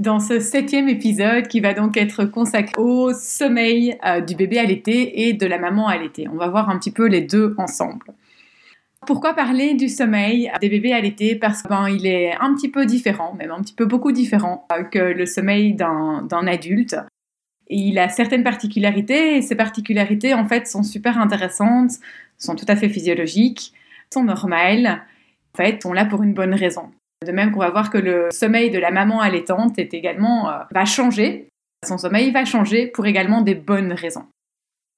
Dans ce septième épisode qui va donc être consacré au sommeil euh, du bébé allaité et de la maman allaitée. On va voir un petit peu les deux ensemble. Pourquoi parler du sommeil des bébés allaités Parce qu'il ben, est un petit peu différent, même un petit peu beaucoup différent euh, que le sommeil d'un adulte. Et il a certaines particularités et ces particularités en fait sont super intéressantes, sont tout à fait physiologiques, sont normales, en fait sont là pour une bonne raison. De même qu'on va voir que le sommeil de la maman allaitante est également euh, va changer. Son sommeil va changer pour également des bonnes raisons.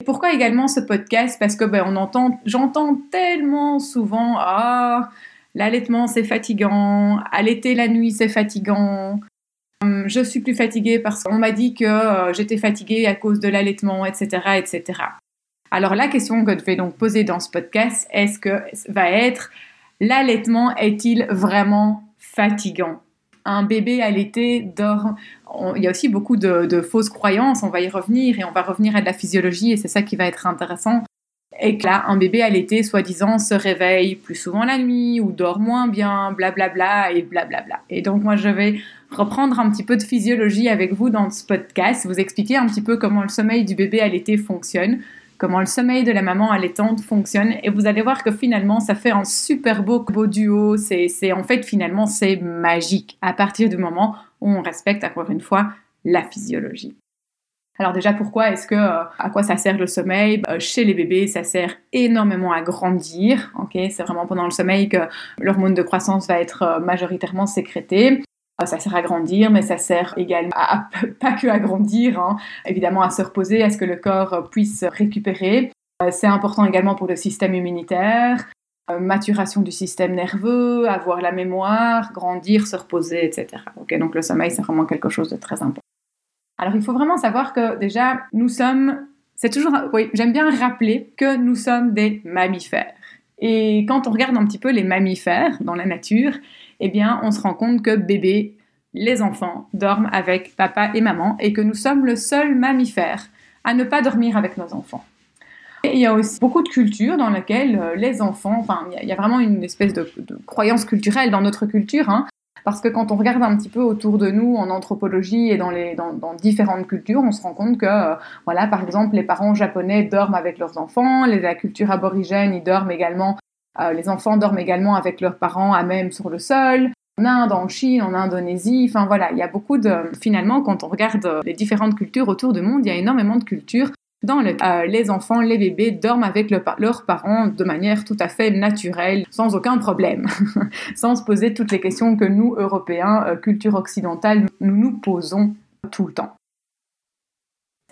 pourquoi également ce podcast? Parce que ben, on entend, j'entends tellement souvent ah l'allaitement c'est fatigant, allaiter la nuit c'est fatigant. Hum, je suis plus fatiguée parce qu'on m'a dit que euh, j'étais fatiguée à cause de l'allaitement, etc., etc. Alors la question que je vais donc poser dans ce podcast, est-ce que va être l'allaitement est-il vraiment fatigant. Un bébé allaité dort. il y a aussi beaucoup de, fausses croyances, on va y revenir et on va revenir à de la physiologie et c'est ça qui va être intéressant. Et que là, un bébé allaité, soi-disant, se réveille plus souvent la nuit ou dort moins bien, blablabla bla bla, et blablabla. Et donc, moi, je vais reprendre un petit peu de physiologie avec vous dans ce podcast, vous expliquer un petit peu comment le sommeil du bébé allaité fonctionne, comment le sommeil de la maman allaitante fonctionne et vous allez voir que finalement ça fait un super beau, duo, c'est en fait finalement c'est magique à partir du moment où on respecte encore une fois la physiologie. Alors déjà, pourquoi est-ce que euh, à quoi ça sert le sommeil? Bah, Chez les bébés, ça sert énormément à grandir. C'est vraiment pendant le sommeil que l'hormone de croissance va être euh, majoritairement sécrétée. Ça sert à grandir, mais ça sert également à, pas que à grandir, hein. évidemment à se reposer, à ce que le corps puisse récupérer. Euh, c'est important également pour le système immunitaire, euh, maturation du système nerveux, avoir la mémoire, grandir, se reposer, etc. donc le sommeil, c'est vraiment quelque chose de très important. Alors il faut vraiment savoir que déjà, nous sommes, c'est toujours, oui, j'aime bien rappeler que nous sommes des mammifères. Et quand on regarde un petit peu les mammifères dans la nature, eh bien, on se rend compte que bébé, les enfants dorment avec papa et maman et que nous sommes le seul mammifère à ne pas dormir avec nos enfants. Et il y a aussi beaucoup de cultures dans lesquelles euh, les enfants, enfin, il y a vraiment une espèce de, croyance culturelle dans notre culture, hein, parce que quand on regarde un petit peu autour de nous en anthropologie et dans, les, dans, différentes cultures, on se rend compte que, euh, voilà, par exemple, les parents japonais dorment avec leurs enfants, les, la culture aborigène, ils dorment également euh, les enfants dorment également avec leurs parents à même sur le sol. En Inde, en Chine, en Indonésie, enfin voilà, il y a beaucoup de... Finalement, quand on regarde les différentes cultures autour du monde, il y a énormément de cultures dans les enfants, les bébés dorment avec leurs parents de manière tout à fait naturelle, sans aucun problème, sans se poser toutes les questions que nous, Européens, euh, culture occidentale, nous nous posons tout le temps.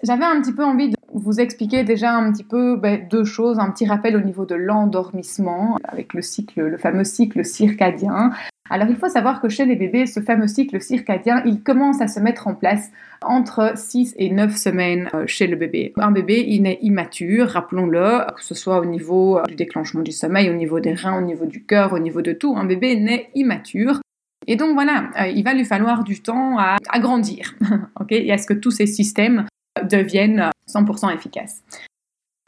J'avais un petit peu envie de vous expliquer déjà un petit peu ben, deux choses, un petit rappel au niveau de l'endormissement avec le cycle, le fameux cycle circadien. Alors il faut savoir que chez les bébés, ce fameux cycle circadien, il commence à se mettre en place entre 6 et 9 semaines euh, chez le bébé. Un bébé, il est immature, rappelons-le, que ce soit au niveau euh, du déclenchement du sommeil, au niveau des reins, au niveau du cœur, au niveau de tout. Un bébé naît immature. Et donc voilà, euh, il va lui falloir du temps à, grandir, et à ce que tous ces systèmes deviennent 100% efficaces.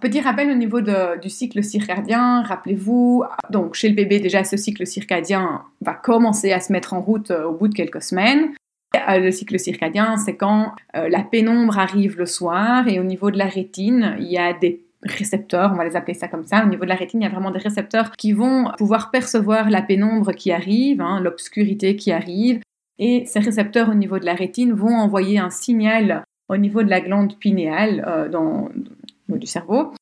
Petit rappel au niveau du cycle circadien, rappelez-vous, donc chez le bébé déjà ce cycle circadien va commencer à se mettre en route euh, au bout de quelques semaines. Euh, le cycle circadien, c'est quand euh, la pénombre arrive le soir et au niveau de la rétine, il y a des récepteurs, on va les appeler ça comme ça. Au niveau de la rétine, il y a vraiment des récepteurs qui vont pouvoir percevoir la pénombre qui arrive, hein, l'obscurité qui arrive. Et ces récepteurs au niveau de la rétine vont envoyer un signal au niveau de la glande pinéale dans, du cerveau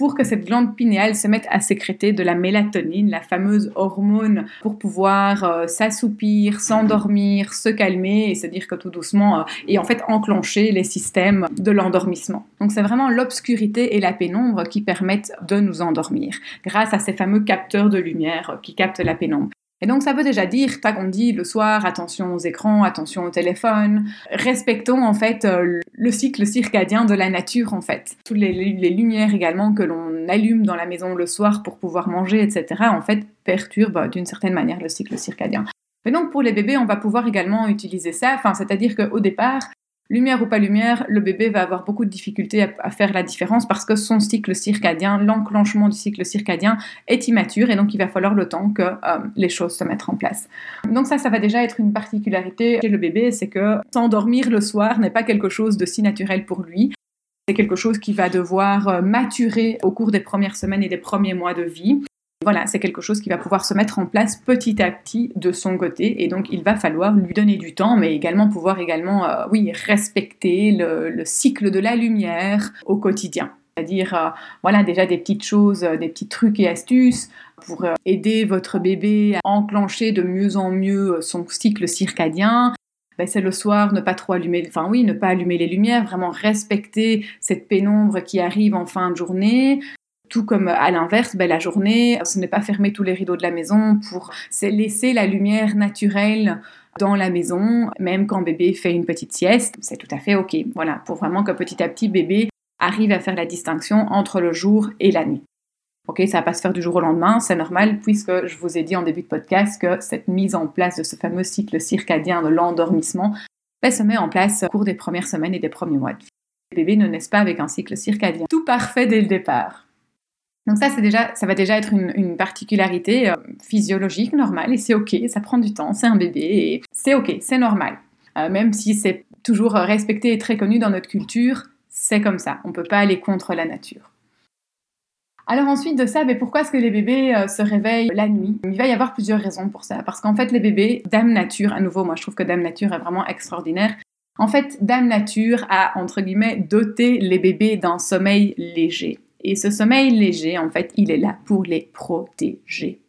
pour que cette glande pinéale se mette à sécréter de la mélatonine, la fameuse hormone, pour pouvoir euh, s'assoupir, s'endormir, se calmer et se dire que tout doucement, euh, et en fait enclencher les systèmes de l'endormissement. Donc c'est vraiment l'obscurité et la pénombre qui permettent de nous endormir, grâce à ces fameux capteurs de lumière qui captent la pénombre. Et donc ça veut déjà dire, tac, on dit le soir, attention aux écrans, attention au téléphone, respectons en fait euh, le cycle circadien de la nature en fait. Toutes les, lumières également que l'on allume dans la maison le soir pour pouvoir manger, etc., en fait perturbent d'une certaine manière le cycle circadien. Mais donc pour les bébés, on va pouvoir également utiliser ça, enfin, c'est-à-dire qu'au départ, lumière ou pas lumière, le bébé va avoir beaucoup de difficultés à, faire la différence parce que son cycle circadien, l'enclenchement du cycle circadien est immature et donc il va falloir le temps que euh, les choses se mettent en place. Donc ça, ça va déjà être une particularité chez le bébé, c'est que s'endormir le soir n'est pas quelque chose de si naturel pour lui. C'est quelque chose qui va devoir euh, maturer au cours des premières semaines et des premiers mois de vie. Voilà, c'est quelque chose qui va pouvoir se mettre en place petit à petit de son côté et donc il va falloir lui donner du temps mais également pouvoir également, euh, oui, respecter le, cycle de la lumière au quotidien. C'est-à-dire, euh, voilà, déjà des petites choses, euh, des petits trucs et astuces pour aider votre bébé à enclencher de mieux en mieux son cycle circadien, ben, c'est le soir, ne pas trop allumer, enfin oui, ne pas allumer les lumières, vraiment respecter cette pénombre qui arrive en fin de journée, tout comme à l'inverse, ben, la journée, ce n'est pas fermer tous les rideaux de la maison pour laisser la lumière naturelle dans la maison, même quand bébé fait une petite sieste, c'est tout à fait ok. Voilà, pour vraiment que petit à petit bébé arrive à faire la distinction entre le jour et la nuit. Ok, ça va pas se faire du jour au lendemain, c'est normal puisque je vous ai dit en début de podcast que cette mise en place de ce fameux cycle circadien de l'endormissement ben, se met en place au cours des premières semaines et des premiers mois de vie. Les bébés ne naissent pas avec un cycle circadien tout parfait dès le départ. Donc ça, c'est déjà, ça va déjà être une, particularité euh, physiologique normale et c'est ok, ça prend du temps, c'est un bébé et c'est ok, c'est normal. Euh, même si c'est toujours respecté et très connu dans notre culture, c'est comme ça, on ne peut pas aller contre la nature. Alors ensuite de ça, mais pourquoi est-ce que les bébés euh, se réveillent la nuit? Il va y avoir plusieurs raisons pour ça. Parce qu'en fait, les bébés, Dame Nature, à nouveau, moi je trouve que Dame Nature est vraiment extraordinaire. En fait, Dame Nature a, entre guillemets, doté les bébés d'un sommeil léger. Et ce sommeil léger, en fait, il est là pour les protéger.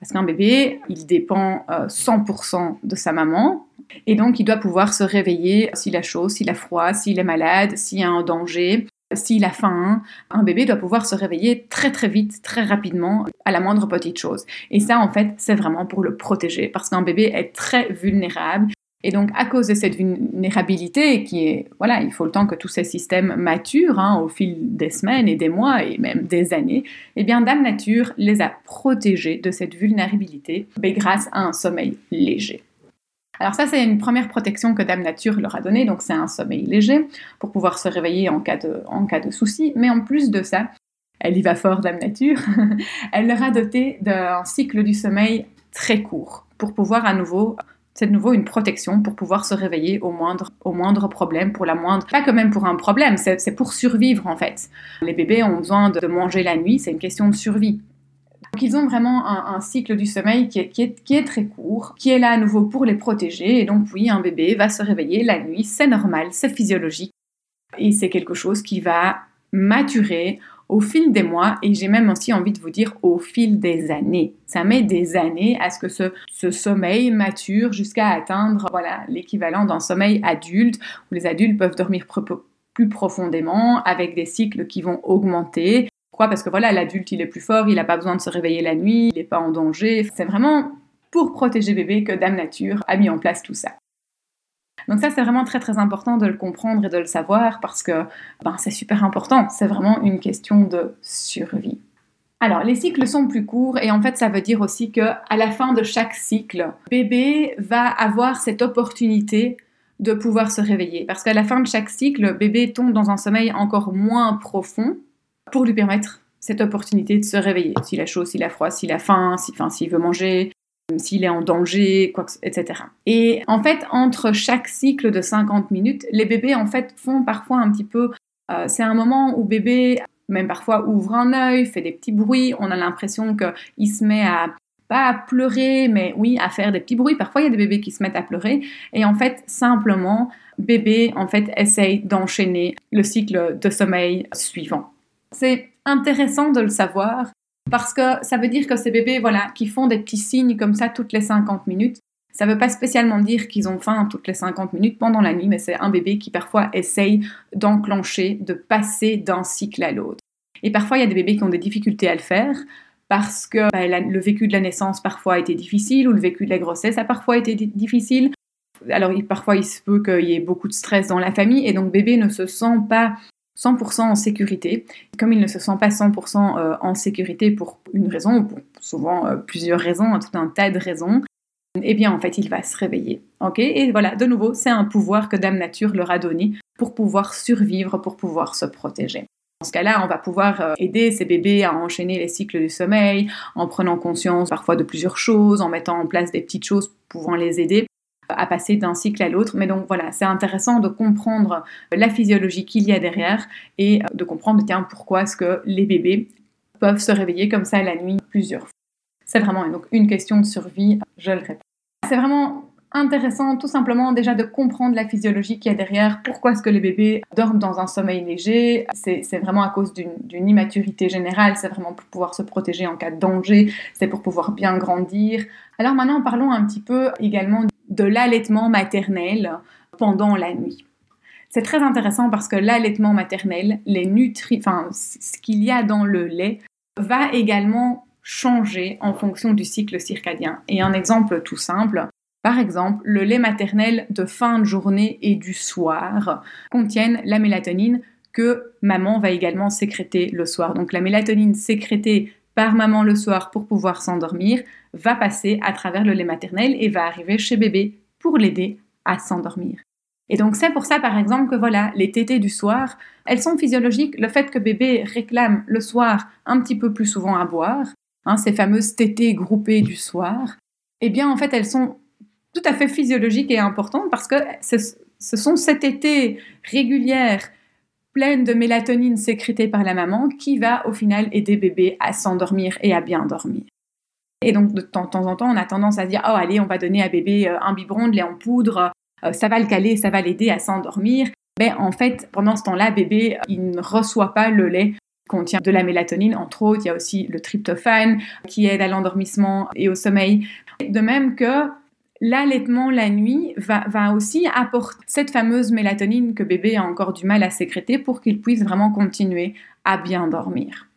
Parce qu'un bébé, il dépend 100% euh, de sa maman. Et donc, il doit pouvoir se réveiller s'il a chaud, s'il a froid, s'il est malade, s'il y a un danger, s'il a faim. Un bébé doit pouvoir se réveiller très très vite, très rapidement, à la moindre petite chose. Et ça, en fait, c'est vraiment pour le protéger. Parce qu'un bébé est très vulnérable. Et donc, à cause de cette vulnérabilité, qui est, voilà, il faut le temps que tous ces systèmes maturent hein, au fil des semaines et des mois et même des années, eh bien, Dame Nature les a protégés de cette vulnérabilité mais grâce à un sommeil léger. Alors ça, c'est une première protection que Dame Nature leur a donnée, donc c'est un sommeil léger pour pouvoir se réveiller en cas de, en cas de souci. Mais en plus de ça, elle y va fort, Dame Nature, elle leur a doté d'un cycle du sommeil très court pour pouvoir à nouveau c'est de nouveau une protection pour pouvoir se réveiller au moindre, au moindre problème, pour la moindre... Pas que même pour un problème, c'est pour survivre en fait. Les bébés ont besoin de, manger la nuit, c'est une question de survie. Donc ils ont vraiment un, cycle du sommeil qui est, qui, est, qui est, très court, qui est là à nouveau pour les protéger. Et donc oui, un bébé va se réveiller la nuit, c'est normal, c'est physiologique. Et c'est quelque chose qui va maturer au fil des mois et j'ai même aussi envie de vous dire au fil des années. Ça met des années à ce que ce, sommeil mature jusqu'à atteindre voilà l'équivalent d'un sommeil adulte où les adultes peuvent dormir plus profondément avec des cycles qui vont augmenter. Pourquoi? Parce que voilà, l'adulte il est plus fort, il n'a pas besoin de se réveiller la nuit, il n'est pas en danger. C'est vraiment pour protéger bébé que Dame Nature a mis en place tout ça. Donc ça, c'est vraiment très très important de le comprendre et de le savoir parce que ben, c'est super important. C'est vraiment une question de survie. Alors, les cycles sont plus courts et en fait, ça veut dire aussi que à la fin de chaque cycle, bébé va avoir cette opportunité de pouvoir se réveiller. Parce qu'à la fin de chaque cycle, bébé tombe dans un sommeil encore moins profond pour lui permettre cette opportunité de se réveiller. S'il a chaud, s'il a froid, s'il a faim, s'il veut manger, s'il est en danger, quoi, etc. Et en fait, entre chaque cycle de 50 minutes, les bébés en fait font parfois un petit peu. Euh, c'est un moment où bébé même parfois ouvre un œil, fait des petits bruits, on a l'impression qu'il se met à pas à pleurer, mais oui, à faire des petits bruits. Parfois, il y a des bébés qui se mettent à pleurer. Et en fait, simplement, bébé, en fait, essaye d'enchaîner le cycle de sommeil suivant. C'est intéressant de le savoir parce que ça veut dire que ces bébés, voilà, qui font des petits signes comme ça toutes les 50 minutes, ça ne veut pas spécialement dire qu'ils ont faim toutes les 50 minutes pendant la nuit, mais c'est un bébé qui parfois essaye d'enclencher, de passer d'un cycle à l'autre. Et parfois, il y a des bébés qui ont des difficultés à le faire parce que bah, le vécu de la naissance parfois a été difficile ou le vécu de la grossesse a parfois été difficile. Alors parfois, il se peut qu'il y ait beaucoup de stress dans la famille et donc bébé ne se sent pas 100% en sécurité. Comme il ne se sent pas 100% euh, en sécurité pour une raison, ou pour souvent euh, plusieurs raisons, tout un tas de raisons, eh bien en fait il va se réveiller. Ok? Et voilà, de nouveau, c'est un pouvoir que Dame Nature leur a donné pour pouvoir survivre, pour pouvoir se protéger. Dans ce cas-là, on va pouvoir euh, aider ces bébés à enchaîner les cycles du sommeil en prenant conscience parfois de plusieurs choses, en mettant en place des petites choses pouvant les aider à passer d'un cycle à l'autre. Mais donc voilà, c'est intéressant de comprendre la physiologie qu'il y a derrière et de comprendre, tiens, pourquoi est-ce que les bébés peuvent se réveiller comme ça la nuit plusieurs fois. C'est vraiment donc une question de survie, je le répète. C'est vraiment intéressant tout simplement déjà de comprendre la physiologie qu'il y a derrière, pourquoi est-ce que les bébés dorment dans un sommeil léger, c'est vraiment à cause d'une immaturité générale, c'est vraiment pour pouvoir se protéger en cas de danger, c'est pour pouvoir bien grandir. Alors maintenant parlons un petit peu également de l'allaitement maternel pendant la nuit. C'est très intéressant parce que l'allaitement maternel, les nutri ce qu'il y a dans le lait, va également changer en fonction du cycle circadien. Et un exemple tout simple, par exemple, le lait maternel de fin de journée et du soir contiennent la mélatonine que maman va également sécréter le soir. Donc la mélatonine sécrétée par maman le soir pour pouvoir s'endormir va passer à travers le lait maternel et va arriver chez bébé pour l'aider à s'endormir. Et donc c'est pour ça par exemple que voilà, les tétées du soir, elles sont physiologiques. Le fait que bébé réclame le soir un petit peu plus souvent à boire, hein, ces fameuses tétées groupées du soir, eh bien en fait elles sont tout à fait physiologiques et importantes parce que ce, sont ces tétées régulières pleines de mélatonine sécrétée par la maman qui va au final aider bébé à s'endormir et à bien dormir. Et donc de temps, en temps, on a tendance à dire oh allez, on va donner à bébé euh, un biberon de lait en poudre, euh, ça va le caler, ça va l'aider à s'endormir. Mais en fait, pendant ce temps-là, bébé, il ne reçoit pas le lait contient de la mélatonine, entre autres. Il y a aussi le tryptophane qui aide à l'endormissement et au sommeil. De même que l'allaitement la nuit va, va, aussi apporter cette fameuse mélatonine que bébé a encore du mal à sécréter pour qu'il puisse vraiment continuer à bien dormir.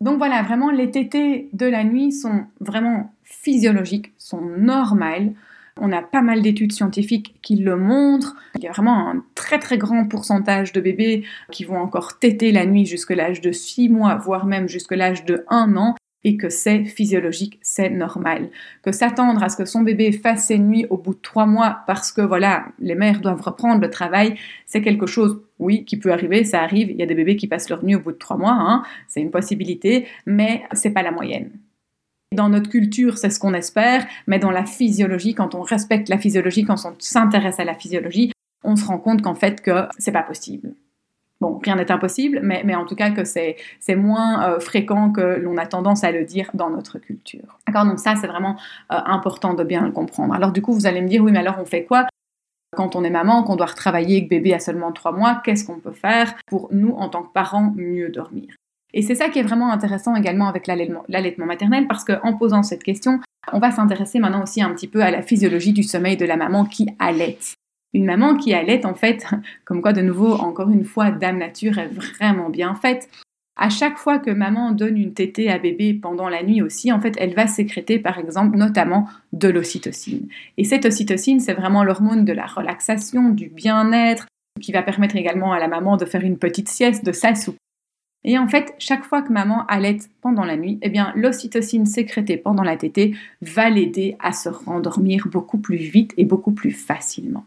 Donc voilà, vraiment les tétés de la nuit sont vraiment physiologiques, sont normales. On a pas mal d'études scientifiques qui le montrent. Il y a vraiment un très très grand pourcentage de bébés qui vont encore téter la nuit jusqu'à l'âge de 6 mois, voire même jusqu'à l'âge de 1 an et que c'est physiologique, c'est normal. Que s'attendre à ce que son bébé fasse ses nuits au bout de trois mois parce que voilà, les mères doivent reprendre le travail, c'est quelque chose, oui, qui peut arriver, ça arrive. Il y a des bébés qui passent leur nuit au bout de trois mois, hein, c'est une possibilité, mais c'est pas la moyenne. Dans notre culture, c'est ce qu'on espère, mais dans la physiologie, quand on respecte la physiologie, quand on s'intéresse à la physiologie, on se rend compte qu'en fait que c'est pas possible. Bon, rien n'est impossible, mais, en tout cas que c'est moins euh, fréquent que l'on a tendance à le dire dans notre culture. D'accord? Donc ça, c'est vraiment euh, important de bien le comprendre. Alors du coup, vous allez me dire, oui, mais alors on fait quoi? Quand on est maman, qu'on doit retravailler et que bébé a seulement trois mois, qu'est-ce qu'on peut faire pour nous, en tant que parents, mieux dormir? Et c'est ça qui est vraiment intéressant également avec l'allaitement maternel, parce qu'en posant cette question, on va s'intéresser maintenant aussi un petit peu à la physiologie du sommeil de la maman qui allaite. Une maman qui allait, en fait, comme quoi de nouveau, encore une fois, Dame Nature est vraiment bien faite. À chaque fois que maman donne une tétée à bébé pendant la nuit aussi, en fait, elle va sécréter, par exemple, notamment de l'ocytocine. Et cette ocytocine, c'est vraiment l'hormone de la relaxation, du bien-être, qui va permettre également à la maman de faire une petite sieste, de s'assouper. Et en fait, chaque fois que maman allait pendant la nuit, eh bien, l'ocytocine sécrétée pendant la tétée va l'aider à se rendormir beaucoup plus vite et beaucoup plus facilement.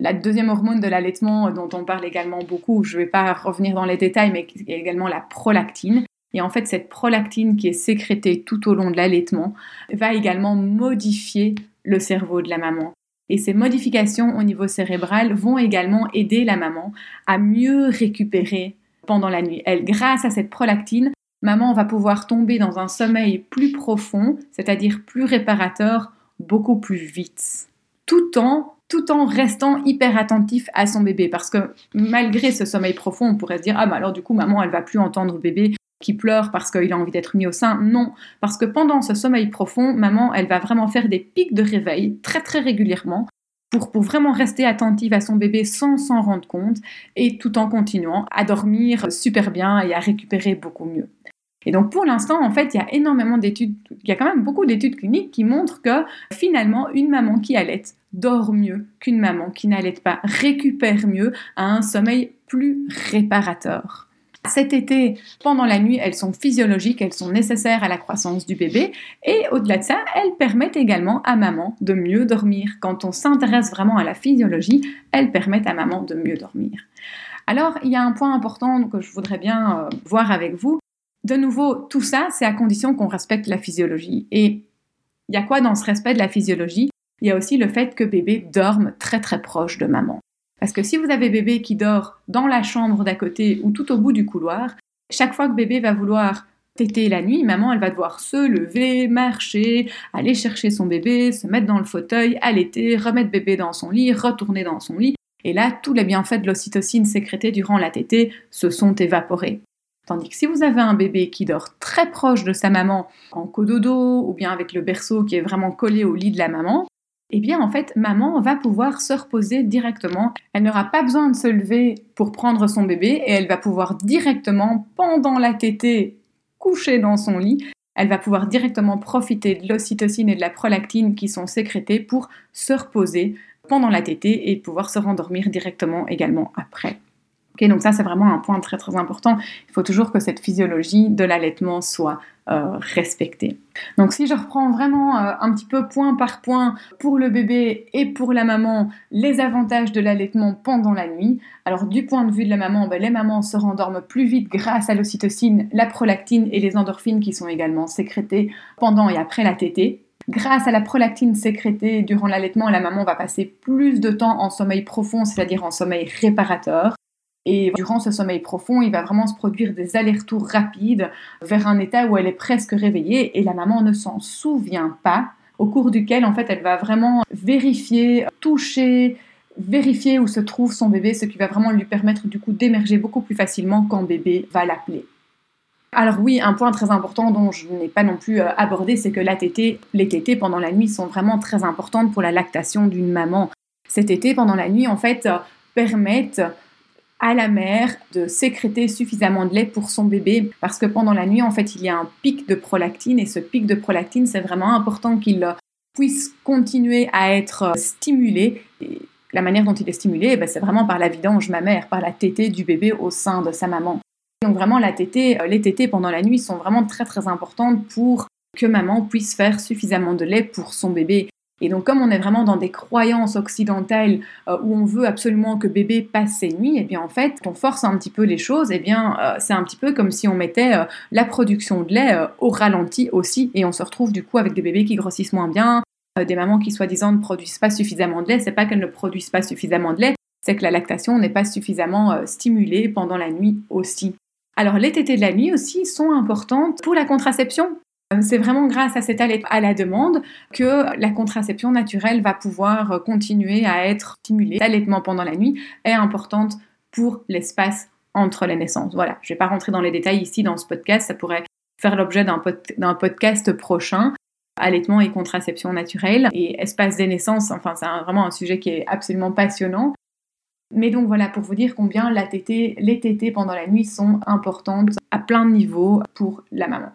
La deuxième hormone de l'allaitement dont on parle également beaucoup, je ne vais pas revenir dans les détails, mais qui est également la prolactine. Et en fait, cette prolactine qui est sécrétée tout au long de l'allaitement va également modifier le cerveau de la maman. Et ces modifications au niveau cérébral vont également aider la maman à mieux récupérer pendant la nuit. Elle, grâce à cette prolactine, maman va pouvoir tomber dans un sommeil plus profond, c'est-à-dire plus réparateur, beaucoup plus vite, tout en tout en restant hyper attentif à son bébé. Parce que malgré ce sommeil profond, on pourrait se dire, ah bah alors du coup, maman, elle va plus entendre bébé qui pleure parce qu'il a envie d'être mis au sein. Non, parce que pendant ce sommeil profond, maman, elle va vraiment faire des pics de réveil très très régulièrement pour, pour vraiment rester attentive à son bébé sans s'en rendre compte et tout en continuant à dormir super bien et à récupérer beaucoup mieux. Et donc pour l'instant, en fait, il y a énormément d'études, il y a quand même beaucoup d'études cliniques qui montrent que finalement, une maman qui allait dort mieux qu'une maman qui n'allait pas, récupère mieux, a un sommeil plus réparateur. Cet été, pendant la nuit, elles sont physiologiques, elles sont nécessaires à la croissance du bébé et au-delà de ça, elles permettent également à maman de mieux dormir. Quand on s'intéresse vraiment à la physiologie, elles permettent à maman de mieux dormir. Alors, il y a un point important que je voudrais bien euh, voir avec vous, de nouveau, tout ça, c'est à condition qu'on respecte la physiologie. Et il y a quoi dans ce respect de la physiologie? Il y a aussi le fait que bébé dorme très très proche de maman. Parce que si vous avez bébé qui dort dans la chambre d'à côté ou tout au bout du couloir, chaque fois que bébé va vouloir téter la nuit, maman, elle va devoir se lever, marcher, aller chercher son bébé, se mettre dans le fauteuil, allaiter, remettre bébé dans son lit, retourner dans son lit. Et là, tous les bienfaits de l'ocytocine sécrétée durant la tétée se sont évaporés. Tandis que si vous avez un bébé qui dort très proche de sa maman en cododo ou bien avec le berceau qui est vraiment collé au lit de la maman, eh bien en fait maman va pouvoir se reposer directement. Elle n'aura pas besoin de se lever pour prendre son bébé et elle va pouvoir directement pendant la tétée coucher dans son lit. Elle va pouvoir directement profiter de l'ocytocine et de la prolactine qui sont sécrétées pour se reposer pendant la tétée et pouvoir se rendormir directement également après donc ça, c'est vraiment un point très très important. Il faut toujours que cette physiologie de l'allaitement soit euh, respectée. Donc si je reprends vraiment euh, un petit peu point par point pour le bébé et pour la maman, les avantages de l'allaitement pendant la nuit. Alors du point de vue de la maman, ben, les mamans se rendorment plus vite grâce à l'ocytocine, la prolactine et les endorphines qui sont également sécrétées pendant et après la tétée. Grâce à la prolactine sécrétée durant l'allaitement, la maman va passer plus de temps en sommeil profond, c'est-à-dire en sommeil réparateur. Et durant ce sommeil profond, il va vraiment se produire des allers-retours rapides vers un état où elle est presque réveillée et la maman ne s'en souvient pas, au cours duquel, en fait, elle va vraiment vérifier, toucher, vérifier où se trouve son bébé, ce qui va vraiment lui permettre du coup d'émerger beaucoup plus facilement quand bébé va l'appeler. Alors oui, un point très important dont je n'ai pas non plus euh, abordé, c'est que la tétée, les tétées pendant la nuit sont vraiment très importantes pour la lactation d'une maman. Ces tétées pendant la nuit, en fait, euh, permettent à la mère de sécréter suffisamment de lait pour son bébé. Parce que pendant la nuit en fait il y a un pic de prolactine. Et ce pic de prolactine c'est vraiment important qu'il puisse continuer à être stimulé. Et la manière dont il est stimulé eh ben, c'est vraiment par la vidange mammaire par la tétée du bébé au sein de sa maman. Donc vraiment la tétée, les tétées pendant la nuit sont vraiment très très importantes pour que maman puisse faire suffisamment de lait pour son bébé et donc, comme on est vraiment dans des croyances occidentales euh, où on veut absolument que bébé passe ses nuits, et eh bien en fait, on force un petit peu les choses, et eh bien euh, c'est un petit peu comme si on mettait euh, la production de lait au ralenti aussi, et on se retrouve du coup avec des bébés qui grossissent moins bien, des mamans qui soi-disant ne produisent pas suffisamment de lait. C'est pas qu'elles ne produisent pas suffisamment de lait, c'est que la lactation n'est pas suffisamment stimulée pendant la nuit aussi. Alors les tétées de la nuit aussi sont importantes pour la contraception c'est vraiment grâce à cette à la demande que la contraception naturelle va pouvoir euh, continuer à être stimulée. L'allaitement pendant la nuit est importante pour l'espace entre les naissances. Voilà, je ne vais pas rentrer dans les détails ici dans ce podcast, ça pourrait faire l'objet d'un podcast prochain. Allaitement et contraception naturelle et espace des naissances, enfin c'est vraiment un sujet qui est absolument passionnant. Mais donc voilà, pour vous dire combien les tétées pendant la nuit sont importantes à plein de niveaux pour la maman.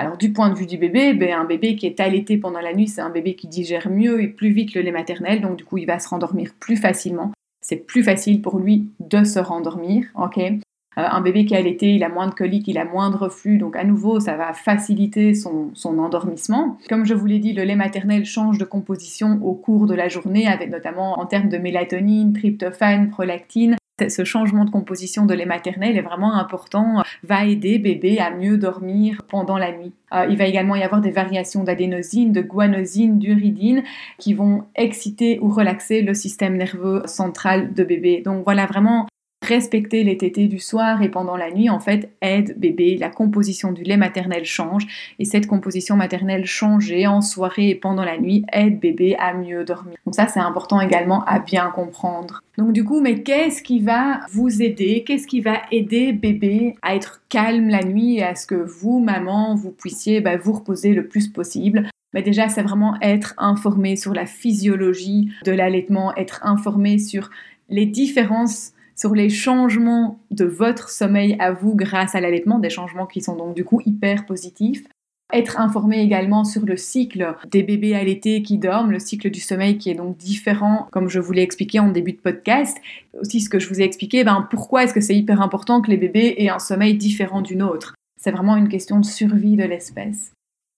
Alors du point de vue du bébé, ben, un bébé qui est allaité pendant la nuit, c'est un bébé qui digère mieux et plus vite le lait maternel, donc du coup il va se rendormir plus facilement. C'est plus facile pour lui de se rendormir, ok? Euh, un bébé qui est allaité, il a moins de coliques, il a moins de reflux, donc à nouveau, ça va faciliter son, son endormissement. Comme je vous l'ai dit, le lait maternel change de composition au cours de la journée, avec notamment en termes de mélatonine, tryptophane, prolactine. Ce changement de composition de lait maternel est vraiment important, va aider bébé à mieux dormir pendant la nuit. Euh, il va également y avoir des variations d'adénosine, de guanosine, d'uridine qui vont exciter ou relaxer le système nerveux central de bébé. Donc voilà vraiment respecter les tétés du soir et pendant la nuit, en fait, aide bébé. La composition du lait maternel change et cette composition maternelle changée en soirée et pendant la nuit aide bébé à mieux dormir. Donc ça, c'est important également à bien comprendre. Donc du coup, mais qu'est-ce qui va vous aider? Qu'est-ce qui va aider bébé à être calme la nuit et à ce que vous, maman, vous puissiez bah, vous reposer le plus possible? Mais déjà, c'est vraiment être informé sur la physiologie de l'allaitement, être informé sur les différences sur les changements de votre sommeil à vous grâce à l'allaitement, des changements qui sont donc du coup hyper positifs. Être informé également sur le cycle des bébés allaités qui dorment, le cycle du sommeil qui est donc différent, comme je vous l'ai expliqué en début de podcast. Aussi ce que je vous ai expliqué, ben, pourquoi est-ce que c'est hyper important que les bébés aient un sommeil différent d'une autre C'est vraiment une question de survie de l'espèce.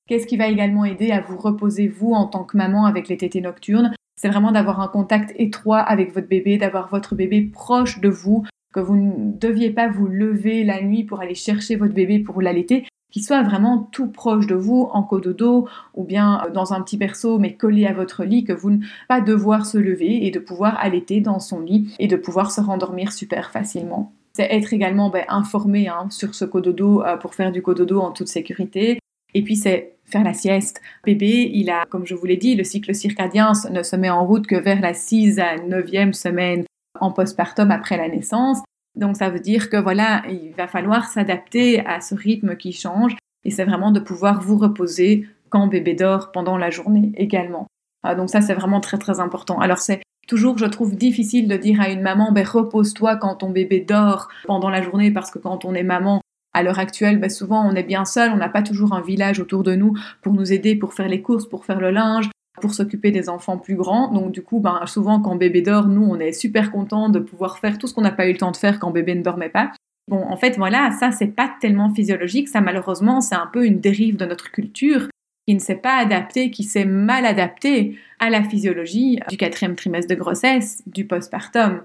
Qu'est-ce qui va également aider à vous reposer vous en tant que maman avec les tétés nocturnes? C'est vraiment d'avoir un contact étroit avec votre bébé, d'avoir votre bébé proche de vous, que vous ne deviez pas vous lever la nuit pour aller chercher votre bébé pour l'allaiter, qu'il soit vraiment tout proche de vous, en cododo ou bien euh, dans un petit berceau mais collé à votre lit, que vous ne pas devoir se lever et de pouvoir allaiter dans son lit et de pouvoir se rendormir super facilement. C'est être également ben, informé hein, sur ce cododo euh, pour faire du cododo en toute sécurité. Et puis c'est faire la sieste. Bébé, il a, comme je vous l'ai dit, le cycle circadien ne se met en route que vers la 6 à 9e semaine en postpartum après la naissance. Donc ça veut dire que voilà, il va falloir s'adapter à ce rythme qui change et c'est vraiment de pouvoir vous reposer quand bébé dort pendant la journée également. Ah, donc ça c'est vraiment très très important. Alors c'est toujours, je trouve, difficile de dire à une maman, ben, repose-toi quand ton bébé dort pendant la journée parce que quand on est maman, à l'heure actuelle, ben, souvent on est bien seul, on n'a pas toujours un village autour de nous pour nous aider, pour faire les courses, pour faire le linge, pour s'occuper des enfants plus grands. Donc du coup, ben, souvent quand bébé dort, nous on est super content de pouvoir faire tout ce qu'on n'a pas eu le temps de faire quand bébé ne dormait pas. Bon, en fait, voilà, ça c'est pas tellement physiologique, ça malheureusement c'est un peu une dérive de notre culture qui ne s'est pas adaptée, qui s'est mal adaptée à la physiologie du quatrième trimestre de grossesse, du postpartum.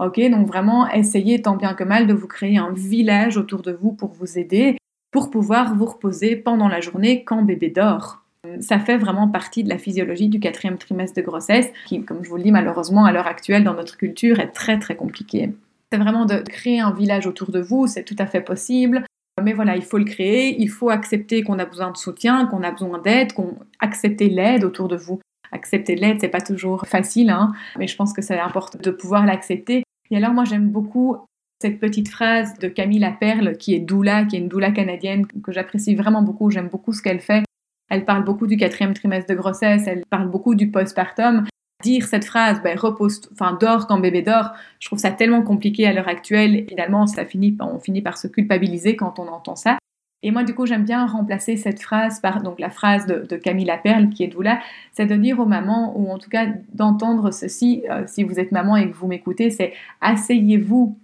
Ok, donc vraiment essayez tant bien que mal de vous créer un village autour de vous pour vous aider, pour pouvoir vous reposer pendant la journée quand bébé dort. Ça fait vraiment partie de la physiologie du quatrième trimestre de grossesse, qui, comme je vous le dis, malheureusement à l'heure actuelle dans notre culture est très très compliqué. C'est vraiment de créer un village autour de vous, c'est tout à fait possible. Mais voilà, il faut le créer, il faut accepter qu'on a besoin de soutien, qu'on a besoin d'aide, qu'on accepter l'aide autour de vous accepter l'aide, c'est pas toujours facile, hein, mais je pense que c'est important de pouvoir l'accepter. Et alors, moi, j'aime beaucoup cette petite phrase de Camille Laperle, qui est doula, qui est une doula canadienne, que j'apprécie vraiment beaucoup. J'aime beaucoup ce qu'elle fait. Elle parle beaucoup du quatrième trimestre de grossesse, elle parle beaucoup du postpartum. Dire cette phrase, ben, repose, enfin, dors quand bébé dort, je trouve ça tellement compliqué à l'heure actuelle. Finalement, ça finit, on finit par se culpabiliser quand on entend ça. Et moi, du coup, j'aime bien remplacer cette phrase par donc la phrase de, Camille Laperle, qui est doula, c'est de dire aux mamans, ou en tout cas d'entendre ceci, euh, si vous êtes maman et que vous m'écoutez, c'est asseyez-vous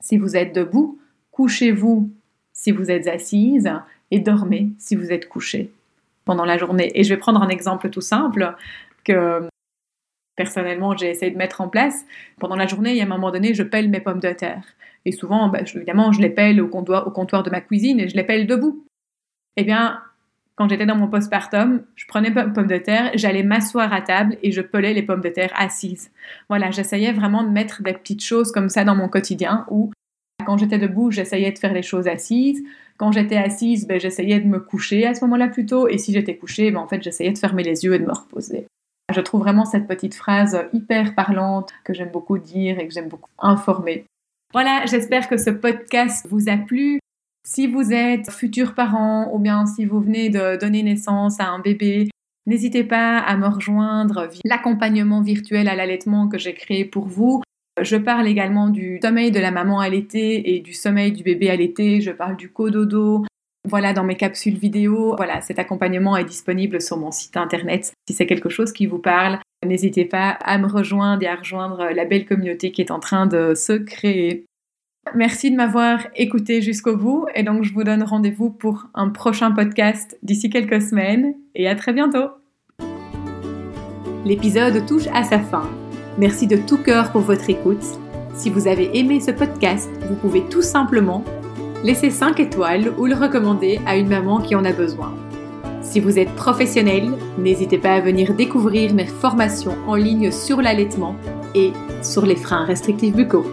si vous êtes debout, couchez-vous si vous êtes assise, et dormez si vous êtes couché pendant la journée. Et je vais prendre un exemple tout simple que personnellement j'ai essayé de mettre en place. Pendant la journée, il y a un moment donné, je pèle mes pommes de terre. Et souvent, bah, évidemment, je les pèle au comptoir, au comptoir de ma cuisine et je les pèle debout. Eh bien, quand j'étais dans mon postpartum, je prenais pommes de terre, j'allais m'asseoir à table et je pelais les pommes de terre assises. Voilà, j'essayais vraiment de mettre des petites choses comme ça dans mon quotidien où quand j'étais debout, j'essayais de faire les choses assises. Quand j'étais assise, ben, j'essayais de me coucher à ce moment-là plutôt. Et si j'étais couchée, ben, en fait, j'essayais de fermer les yeux et de me reposer. Je trouve vraiment cette petite phrase hyper parlante que j'aime beaucoup dire et que j'aime beaucoup informer. Voilà, j'espère que ce podcast vous a plu. Si vous êtes futur parent ou bien si vous venez de donner naissance à un bébé, n'hésitez pas à me rejoindre via l'accompagnement virtuel à l'allaitement que j'ai créé pour vous. Je parle également du sommeil de la maman allaitée et du sommeil du bébé allaité. Je parle du cododo. Voilà, dans mes capsules vidéo. Voilà, cet accompagnement est disponible sur mon site internet si c'est quelque chose qui vous parle. N'hésitez pas à me rejoindre et à rejoindre la belle communauté qui est en train de se créer. Merci de m'avoir écouté jusqu'au bout et donc je vous donne rendez-vous pour un prochain podcast d'ici quelques semaines et à très bientôt. L'épisode touche à sa fin. Merci de tout cœur pour votre écoute. Si vous avez aimé ce podcast, vous pouvez tout simplement laisser 5 étoiles ou le recommander à une maman qui en a besoin. Si vous êtes professionnel, n'hésitez pas à venir découvrir mes formations en ligne sur l'allaitement et sur les freins restrictifs buccaux.